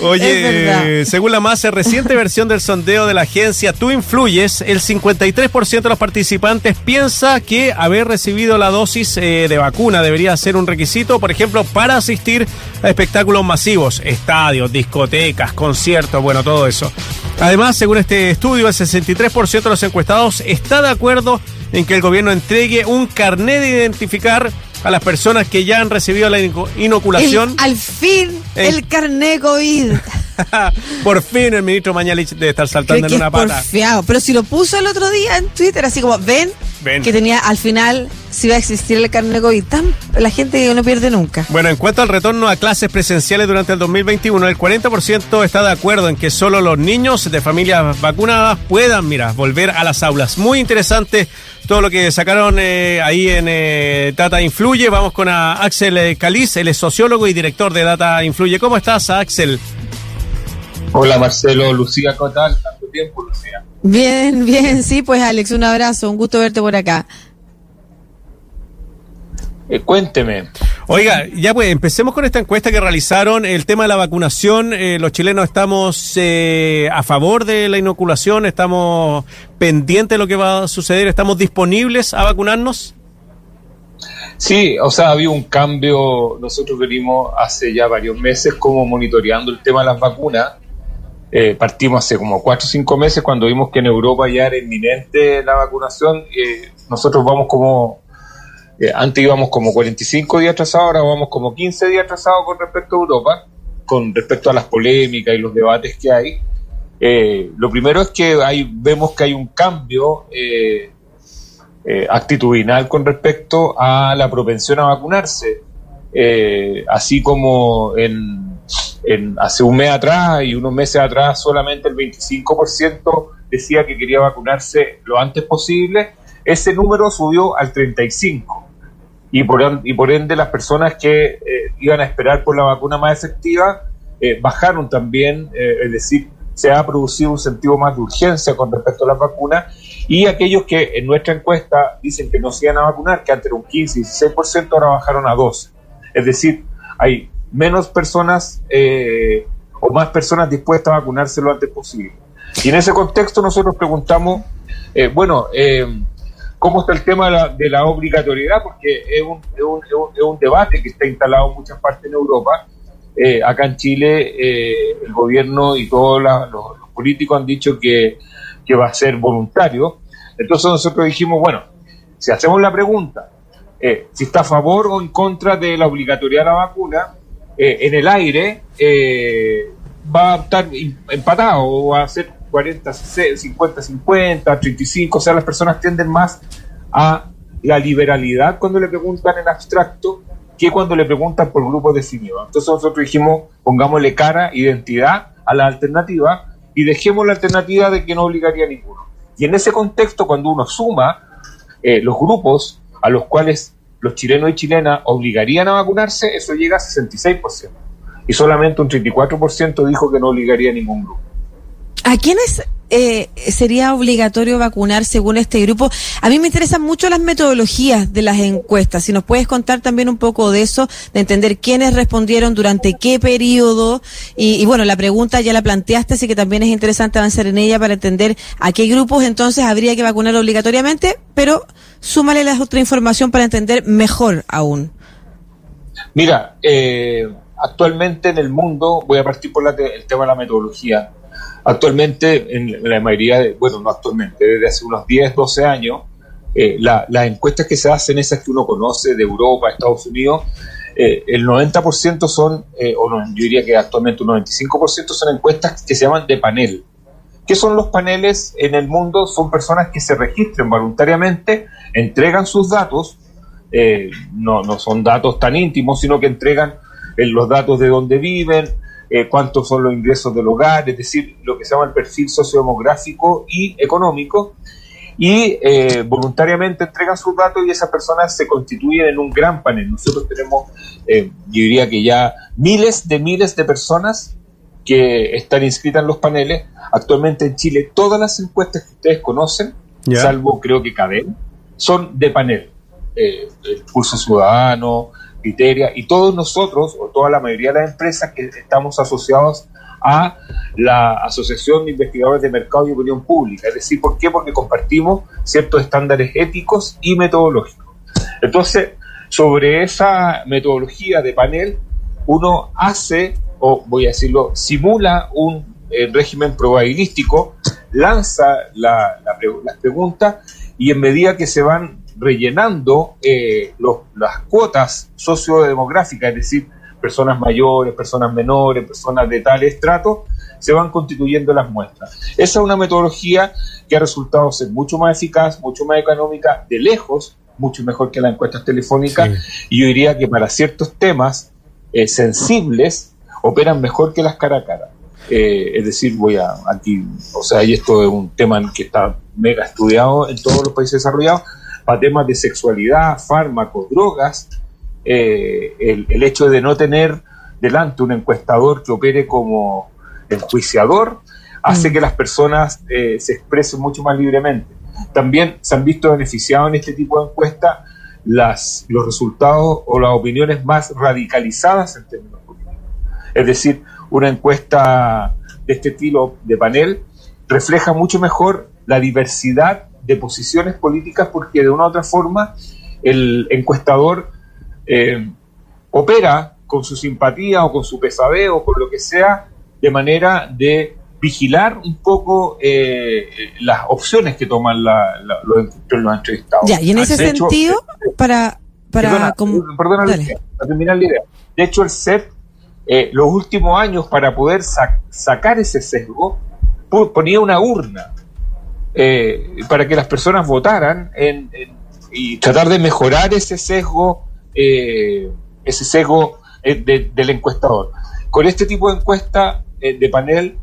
Oye, según la más reciente versión del sondeo de la agencia Tú Influyes, el 53% de los participantes piensa que haber recibido la dosis eh, de vacuna debería ser un requisito, por ejemplo, para asistir a espectáculos masivos, estadios, discotecas, conciertos, bueno, todo eso. Además, según este estudio, el 63% de los encuestados está de acuerdo en que el gobierno entregue un carnet de identificar a las personas que ya han recibido la inoculación. al fin, eh. el carnet COVID. por fin el ministro Mañalich debe estar saltando en una pata. Porfiado. Pero si lo puso el otro día en Twitter, así como, ven, que tenía al final, si va a existir el carnet COVID. Tan, la gente no pierde nunca. Bueno, en cuanto al retorno a clases presenciales durante el 2021, el 40% está de acuerdo en que solo los niños de familias vacunadas puedan, mira, volver a las aulas. Muy interesante todo lo que sacaron eh, ahí en eh, Data Influye. Vamos con a Axel Caliz, él es sociólogo y director de Data Influye. ¿Cómo estás, Axel? Hola Marcelo, Lucía, ¿cómo tal? Tanto tiempo, Lucía. Bien, bien, sí, pues Alex, un abrazo, un gusto verte por acá. Eh, cuénteme. Oiga, ya pues empecemos con esta encuesta que realizaron. El tema de la vacunación, eh, los chilenos estamos eh, a favor de la inoculación, estamos pendientes de lo que va a suceder, estamos disponibles a vacunarnos. Sí, o sea, ha habido un cambio. Nosotros venimos hace ya varios meses como monitoreando el tema de las vacunas eh, partimos hace como cuatro o cinco meses cuando vimos que en Europa ya era inminente la vacunación. Eh, nosotros vamos como, eh, antes íbamos como 45 días atrasados, ahora vamos como 15 días atrasados con respecto a Europa, con respecto a las polémicas y los debates que hay. lo primero es que hay, vemos que hay un cambio actitudinal con respecto a la propensión a vacunarse. así como en hace un mes atrás y unos meses atrás solamente el 25% decía que quería vacunarse lo antes posible, ese número subió al 35%. Y por, y por ende las personas que eh, iban a esperar por la vacuna más efectiva eh, bajaron también, eh, es decir, se ha producido un sentido más de urgencia con respecto a la vacuna y aquellos que en nuestra encuesta dicen que no se iban a vacunar, que antes era un 15, 16%, ahora bajaron a 12. Es decir, hay menos personas o más personas dispuestas a vacunarse lo antes posible. Y en ese contexto nosotros preguntamos, bueno, eh, ¿cómo está el tema de la, obligatoriedad? Porque es un, es, un, es un, debate que está instalado en muchas partes en Europa. acá en Chile el gobierno y todos los, políticos han dicho que, que va a ser voluntario. Entonces nosotros dijimos, bueno, si hacemos la pregunta, si está a favor o en contra de la obligatoriedad de la vacuna, eh, en el aire eh, va a estar empatado o va a ser 40, 50, 50, 35, o sea, las personas tienden más a la liberalidad cuando le preguntan en abstracto que cuando le preguntan por grupos definidos. Entonces nosotros dijimos, pongámosle cara, identidad a la alternativa y dejemos la alternativa de que no obligaría a ninguno. Y en ese contexto, cuando uno suma eh, los grupos a los cuales los chilenos y chilenas obligarían a vacunarse, eso llega a 66%. Y solamente un 34% dijo que no obligaría a ningún grupo. ¿A quiénes eh, sería obligatorio vacunar según este grupo? A mí me interesan mucho las metodologías de las encuestas. Si nos puedes contar también un poco de eso, de entender quiénes respondieron durante qué periodo. Y, bueno, la pregunta ya la planteaste, así que también es interesante avanzar en ella para entender a qué grupos entonces habría que vacunar obligatoriamente, pero súmale la otra información para entender mejor aún. Mira, eh, actualmente en el mundo, voy a partir por el tema de la metodología. Actualmente, en la mayoría de, bueno, no actualmente, desde hace unos 10, 12 años, eh, las encuestas que se hacen, esas que uno conoce de Europa, Estados Unidos, eh, el 90% son, o no, yo diría que actualmente un 95% son encuestas que se llaman de panel. ¿Qué son los paneles en el mundo? Son personas que se registran voluntariamente, entregan sus datos, eh, no, no, son datos tan íntimos, sino que entregan eh, los datos de dónde viven, eh, cuántos son los ingresos del hogar, es decir, lo que se llama el perfil sociodemográfico y económico, y voluntariamente entregan sus datos y esas personas se constituyen en un gran panel. Nosotros tenemos, yo diría que ya miles de miles de personas que están inscritas en los paneles. Actualmente en Chile todas las encuestas que ustedes conocen, salvo creo que Cadena, son de panel. Eh, el Pulso Ciudadano, Y todos nosotros, o toda la mayoría de las empresas que estamos asociados a la Asociación de Investigadores de Mercado y Opinión Pública. Es decir, ¿por qué? Porque compartimos ciertos estándares éticos y metodológicos. Entonces, sobre esa metodología de panel, uno hace, o voy a decirlo, simula un eh, régimen probabilístico, lanza la, las preguntas y en medida que se van rellenando eh, las cuotas sociodemográficas, es decir, personas mayores, personas menores, personas de tal estrato, se van constituyendo las muestras. Esa es una metodología que ha resultado ser mucho más eficaz, mucho más económica, de lejos, mucho mejor que las encuestas telefónicas, y yo diría que para ciertos temas eh, sensibles operan mejor que las cara a cara. Eh, es decir, voy a aquí, o sea, y esto es un tema que está mega estudiado en todos los países desarrollados, para temas de sexualidad, fármacos, drogas, eh, el, hecho de no tener delante un encuestador que opere como enjuiciador hace mm. que las personas eh, se expresen mucho más libremente. También se han visto beneficiados en este tipo de encuestas las, los resultados o las opiniones más radicalizadas en términos políticos. Es decir, una encuesta de este estilo de panel refleja mucho mejor la diversidad de posiciones políticas porque de una u otra forma el encuestador eh, opera con su simpatía o con su pesadeo o con lo que sea de manera de vigilar un poco eh, las opciones que toman la, los, entrevistados. Ya, y en ese sentido, para... para perdona, terminar la idea. De hecho, el CEP, eh, los últimos años, para poder sacar ese sesgo, ponía una urna eh, para que las personas votaran y tratar de mejorar ese sesgo, eh, ese sesgo eh, del encuestador. Con este tipo de encuesta de panel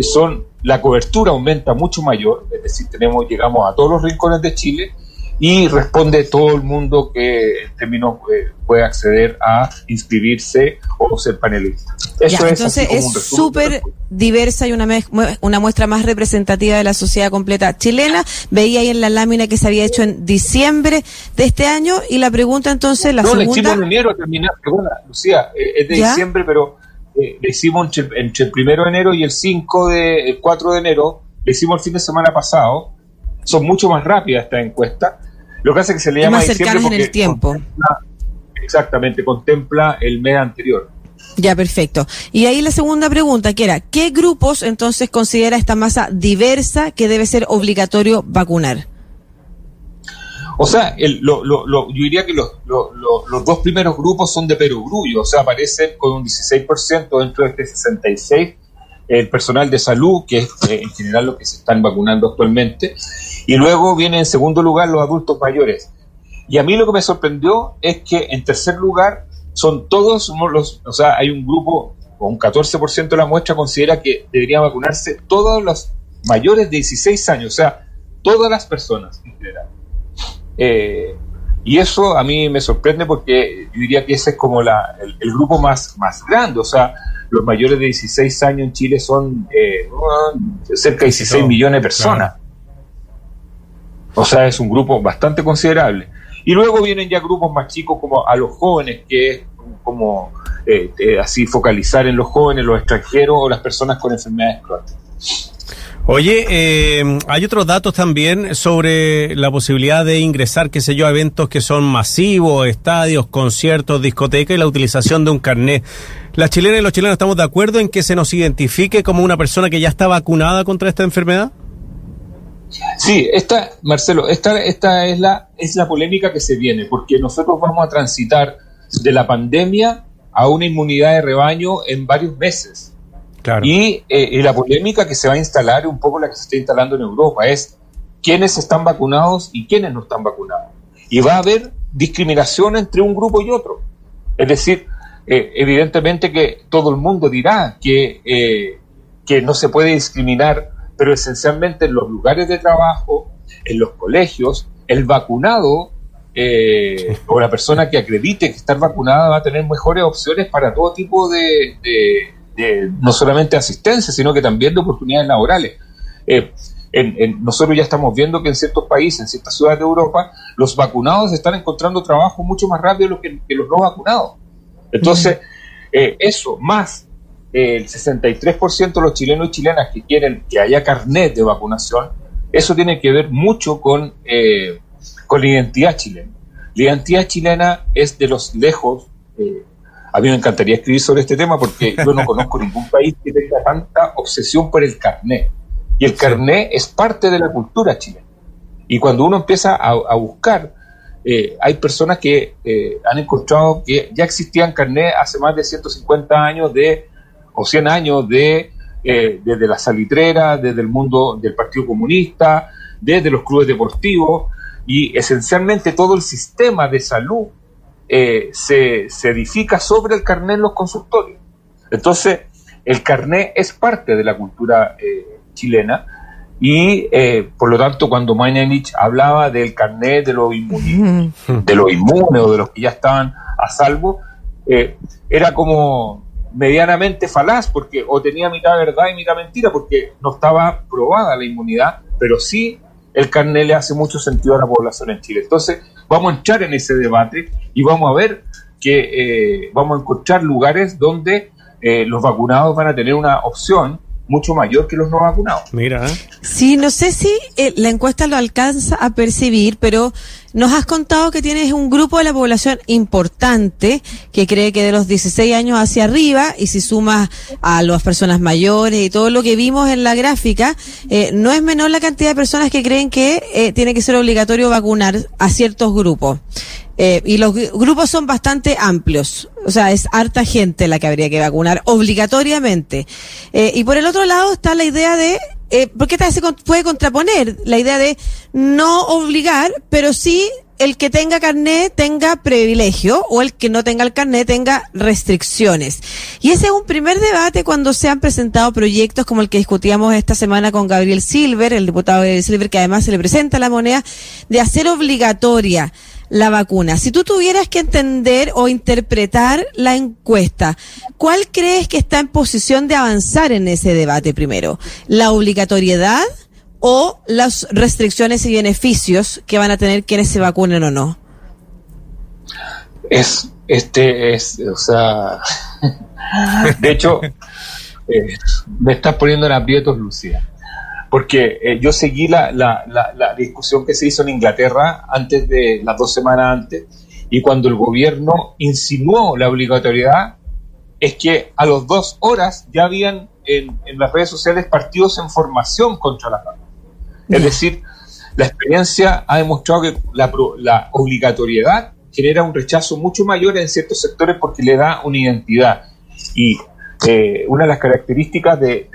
son la cobertura aumenta mucho mayor, es decir, tenemos llegamos a todos los rincones de Chile y responde todo el mundo que en términos eh, puede acceder a inscribirse o ser panelista. Eso es entonces es súper diversa y una, una muestra más representativa de la sociedad completa chilena. Veía ahí en la lámina que se había hecho en diciembre de este año y la pregunta entonces, la segunda... No, hicimos en enero, terminar, perdona, Lucía, eh, es de diciembre, pero eh, le hicimos entre, el primero de enero y el 5 de, el 4 de enero, le hicimos el fin de semana pasado, son mucho más rápidas estas encuestas. Lo que hace que se le llama más en el tiempo. exactamente, contempla el mes anterior. Ya, perfecto. Y ahí la segunda pregunta, que era, ¿qué grupos entonces considera esta masa diversa que debe ser obligatorio vacunar? O sea, lo, yo diría que los, dos primeros grupos son de perogrullo, o sea, aparecen con un 16% dentro de este 66% el personal de salud, que es eh, en general lo que se están vacunando actualmente, y luego viene en segundo lugar los adultos mayores. Y a mí lo que me sorprendió es que en tercer lugar son todos los, o sea, hay un grupo, o un 14% de la muestra considera que deberían vacunarse todos los mayores de 16 años, o sea, todas las personas en general. Eh, y eso a mí me sorprende porque yo diría que ese es como la, el, el, grupo más, más grande, o sea, los mayores de 16 años en Chile son eh, cerca de 16 millones de personas. O sea, es un grupo bastante considerable. Y luego vienen ya grupos más chicos como a los jóvenes, que es como eh, así focalizar en los jóvenes, los extranjeros o las personas con enfermedades crónicas. Oye, eh, hay otros datos también sobre la posibilidad de ingresar, qué sé yo, a eventos que son masivos, estadios, conciertos, discotecas y la utilización de un carnet. ¿Las chilenas y los chilenos estamos de acuerdo en que se nos identifique como una persona que ya está vacunada contra esta enfermedad? Sí, esta, Marcelo, esta, esta es, la, es la polémica que se viene, porque nosotros vamos a transitar de la pandemia a una inmunidad de rebaño en varios meses. Eh, y, la polémica que se va a instalar, un poco la que se está instalando en Europa, es quiénes están vacunados y quiénes no están vacunados. Y va a haber discriminación entre un grupo y otro. Es decir, eh, evidentemente que todo el mundo dirá que, eh, que no se puede discriminar, pero esencialmente en los lugares de trabajo, en los colegios, el vacunado o la persona que acredite que estar vacunada va a tener mejores opciones para todo tipo de no solamente asistencia, sino que también de oportunidades laborales. Eh, nosotros ya estamos viendo que en ciertos países, en ciertas ciudades de Europa, los vacunados están encontrando trabajo mucho más rápido que, que los no vacunados. Entonces, eh, eso, más el 63% de los chilenos y chilenas que quieren que haya carnet de vacunación, eso tiene que ver mucho con, eh, con la identidad chilena. La identidad chilena es de los lejos, eh, a mí me encantaría escribir sobre este tema porque yo no conozco ningún país que tenga tanta obsesión por el carnet. Y el carnet es parte de la cultura chilena. Y cuando uno empieza a, buscar, eh, hay personas que han encontrado que ya existían carnet hace más de 150 años de o 100 años de eh, desde la salitrera, desde el mundo del Partido Comunista, desde los clubes deportivos y esencialmente todo el sistema de salud eh, se, edifica sobre el carnet en los consultorios. Entonces, el carnet es parte de la cultura eh, chilena y por lo tanto cuando Maynenich hablaba del carnet de los de los inmunes o de los que ya estaban a salvo, era como medianamente falaz, porque o tenía mitad verdad y mitad mentira, porque no estaba probada la inmunidad, pero sí el carnet le hace mucho sentido a la población en Chile. Entonces, vamos a entrar en ese debate y vamos a ver que eh, vamos a encontrar lugares donde eh, los vacunados van a tener una opción mucho mayor que los no vacunados. Mira. Sí, no sé si eh, la encuesta lo alcanza a percibir, pero nos has contado que tienes un grupo de la población importante que cree que de los 16 años hacia arriba, y si sumas a las personas mayores y todo lo que vimos en la gráfica, eh, no es menor la cantidad de personas que creen que eh, tiene que ser obligatorio vacunar a ciertos grupos. Eh, y los grupos son bastante amplios, o sea, es harta gente la que habría que vacunar obligatoriamente. Y por el otro lado está la idea de, eh, porque esta se puede contraponer la idea de no obligar, pero sí el que tenga carnet tenga privilegio o el que no tenga el carnet tenga restricciones. Y ese es un primer debate cuando se han presentado proyectos como el que discutíamos esta semana con Gabriel Silver, el diputado Gabriel Silver, que además se le presenta la moneda, de hacer obligatoria la vacuna. Si tú tuvieras que entender o interpretar la encuesta, ¿cuál crees que está en posición de avanzar en ese debate primero? ¿La obligatoriedad o las restricciones y beneficios que van a tener quienes se vacunen o no? Es, este, es, o sea, de hecho, eh, me estás poniendo en aprietos, Lucía porque eh, yo seguí la, discusión que se hizo en Inglaterra antes de las dos semanas antes, y cuando el gobierno insinuó la obligatoriedad, es que a las dos horas ya habían en, las redes sociales partidos en formación contra la paz. Es decir, la experiencia ha demostrado que la, obligatoriedad genera un rechazo mucho mayor en ciertos sectores porque le da una identidad. Y eh, una de las características de,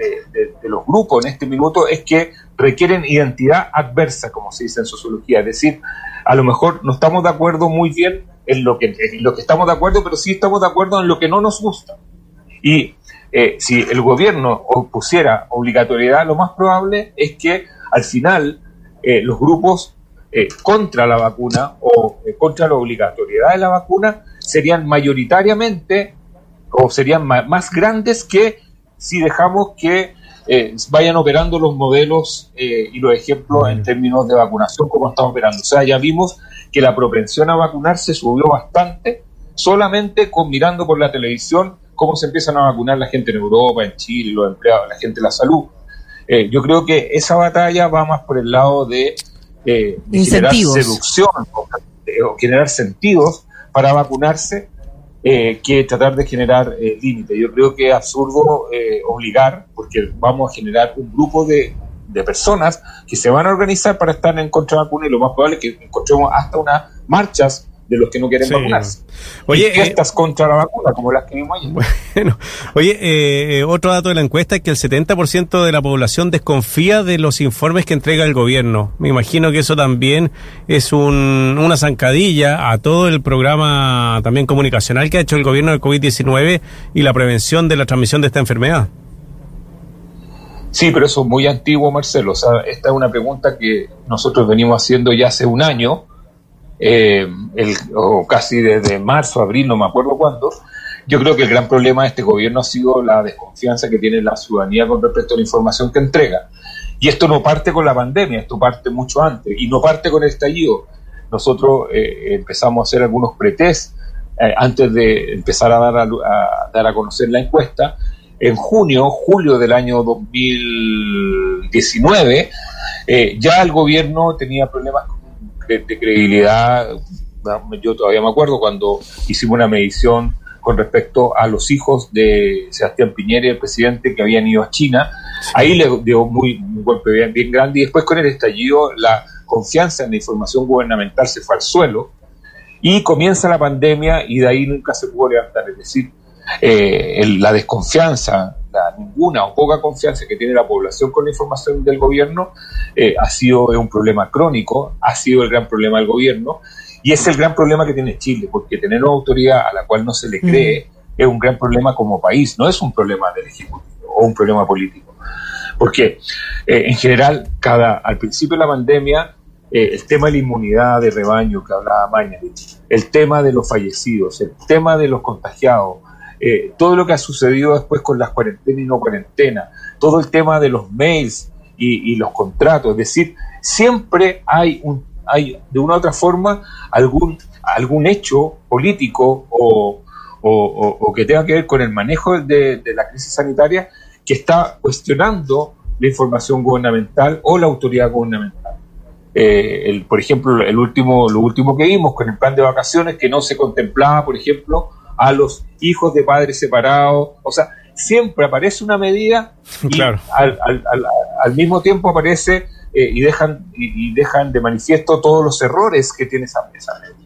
los grupos en este minuto es que requieren identidad adversa, como se dice en sociología, es decir, a lo mejor no estamos de acuerdo muy bien en lo que, lo que estamos de acuerdo, pero sí estamos de acuerdo en lo que no nos gusta. Y eh, si el gobierno pusiera obligatoriedad, lo más probable es que al final eh, los grupos contra la vacuna o contra la obligatoriedad de la vacuna serían mayoritariamente o serían más, grandes que si dejamos que eh, vayan operando los modelos eh, y los ejemplos en términos de vacunación como están operando. O sea, ya vimos que la propensión a vacunarse subió bastante solamente con mirando por la televisión cómo se empiezan a vacunar la gente en Europa, en Chile, los empleados, la gente de la salud. Eh, yo creo que esa batalla va más por el lado de, generar seducción o generar sentidos para vacunarse eh, que tratar de generar eh, límites. Yo creo que es absurdo eh, obligar, porque vamos a generar un grupo de, de, personas que se van a organizar para estar en contra de vacuna y lo más probable es que encontremos hasta unas marchas de los que no quieren vacunarse. Oye, estas contra la vacuna, como las que vimos ayer. Bueno, oye, eh, otro dato de la encuesta es que el 70% de la población desconfía de los informes que entrega el gobierno. Me imagino que eso también es un, una zancadilla a todo el programa también comunicacional que ha hecho el gobierno del COVID-19 y la prevención de la transmisión de esta enfermedad. Sí, pero eso es muy antiguo, Marcelo. O sea, esta es una pregunta que nosotros venimos haciendo ya hace un año eh, el, o casi desde marzo, abril, no me acuerdo cuándo, yo creo que el gran problema de este gobierno ha sido la desconfianza que tiene la ciudadanía con respecto a la información que entrega. Y esto no parte con la pandemia, esto parte mucho antes, y no parte con el estallido. Nosotros eh, empezamos a hacer algunos pretest eh, antes de empezar a dar a, dar a conocer la encuesta, en junio, julio del año 2019, eh, ya el gobierno tenía problemas de, de credibilidad. Yo todavía me acuerdo cuando hicimos una medición con respecto a los hijos de Sebastián Piñera y el presidente que habían ido a China. Ahí le dio muy, un golpe bien, bien grande y después con el estallido la confianza en la información gubernamental se fue al suelo y comienza la pandemia y de ahí nunca se pudo levantar. Es decir, eh, el, la desconfianza, la ninguna o poca confianza que tiene la población con la información del gobierno eh, ha sido un problema crónico, ha sido el gran problema del gobierno y es el gran problema que tiene Chile, porque tener una autoridad a la cual no se le cree mm. es un gran problema como país, no es un problema del Ejecutivo o un problema político. Porque eh, en general, cada, al principio de la pandemia, eh, el tema de la inmunidad de rebaño que hablaba Maña, el tema de los fallecidos, el tema de los contagiados, eh, todo lo que ha sucedido después con las cuarentenas y no cuarentena, todo el tema de los mails y, los contratos, es decir, siempre hay, un, hay de una u otra forma algún, algún hecho político o, o, o, que tenga que ver con el manejo de, de la crisis sanitaria que está cuestionando la información gubernamental o la autoridad gubernamental. Eh, por ejemplo, el último, lo último que vimos con el plan de vacaciones, que no se contemplaba, por ejemplo, a los hijos de padres separados. O sea, siempre aparece una medida y al, al, al, al, mismo tiempo aparece eh, y, dejan, y, y, dejan de manifiesto todos los errores que tiene esa, esa medida.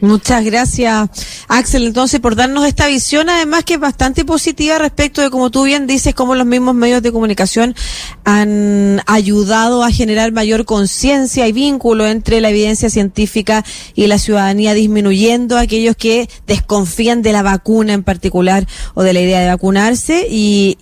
Muchas gracias, Axel, entonces, por darnos esta visión, además que es bastante positiva respecto de, como tú bien dices, cómo los mismos medios de comunicación han ayudado a generar mayor conciencia y vínculo entre la evidencia científica y la ciudadanía, disminuyendo a aquellos que desconfían de la vacuna en particular o de la idea de vacunarse y,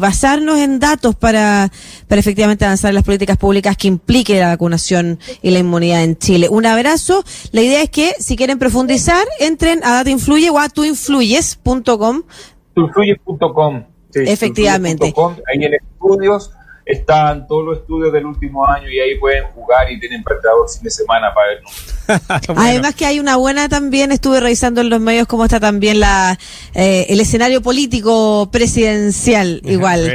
basarnos en datos para, para efectivamente avanzar las políticas públicas que implique la vacunación y la inmunidad en Chile. Un abrazo. La idea es que, si quieren profundizar, entren a Data Influye o a tuinfluyes.com. Tuinfluyes.com. Sí, Efectivamente. Ahí en estudios están todos los estudios del último año y ahí pueden jugar y tienen partido el fin de semana para bueno. Además que hay una buena también, estuve revisando en los medios cómo está también la eh, el escenario político presidencial igual.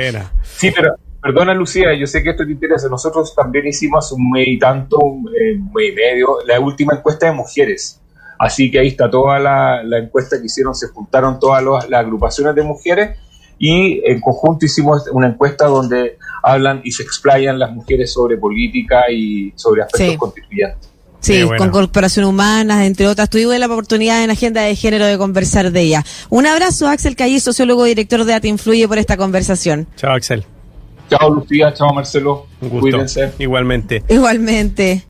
Sí, pero Perdona, Lucía, yo sé que esto te interesa. Nosotros también hicimos un mes y tanto, un mes y medio, la última encuesta de mujeres. Así que ahí está toda la, la encuesta que hicieron, se juntaron todas los, las agrupaciones de mujeres y en conjunto hicimos una encuesta donde hablan y se explayan las mujeres sobre política y sobre aspectos sí. constituyentes. Sí, bueno. con corporación humanas, entre otras. Tuvimos la oportunidad en Agenda de Género de conversar de ella. Un abrazo, Axel Calle, sociólogo y director de AT Influye, por esta conversación. Chao, Axel. Chao, Lucía. Chao, Marcelo. Un gusto. Cuídense. Igualmente. Igualmente.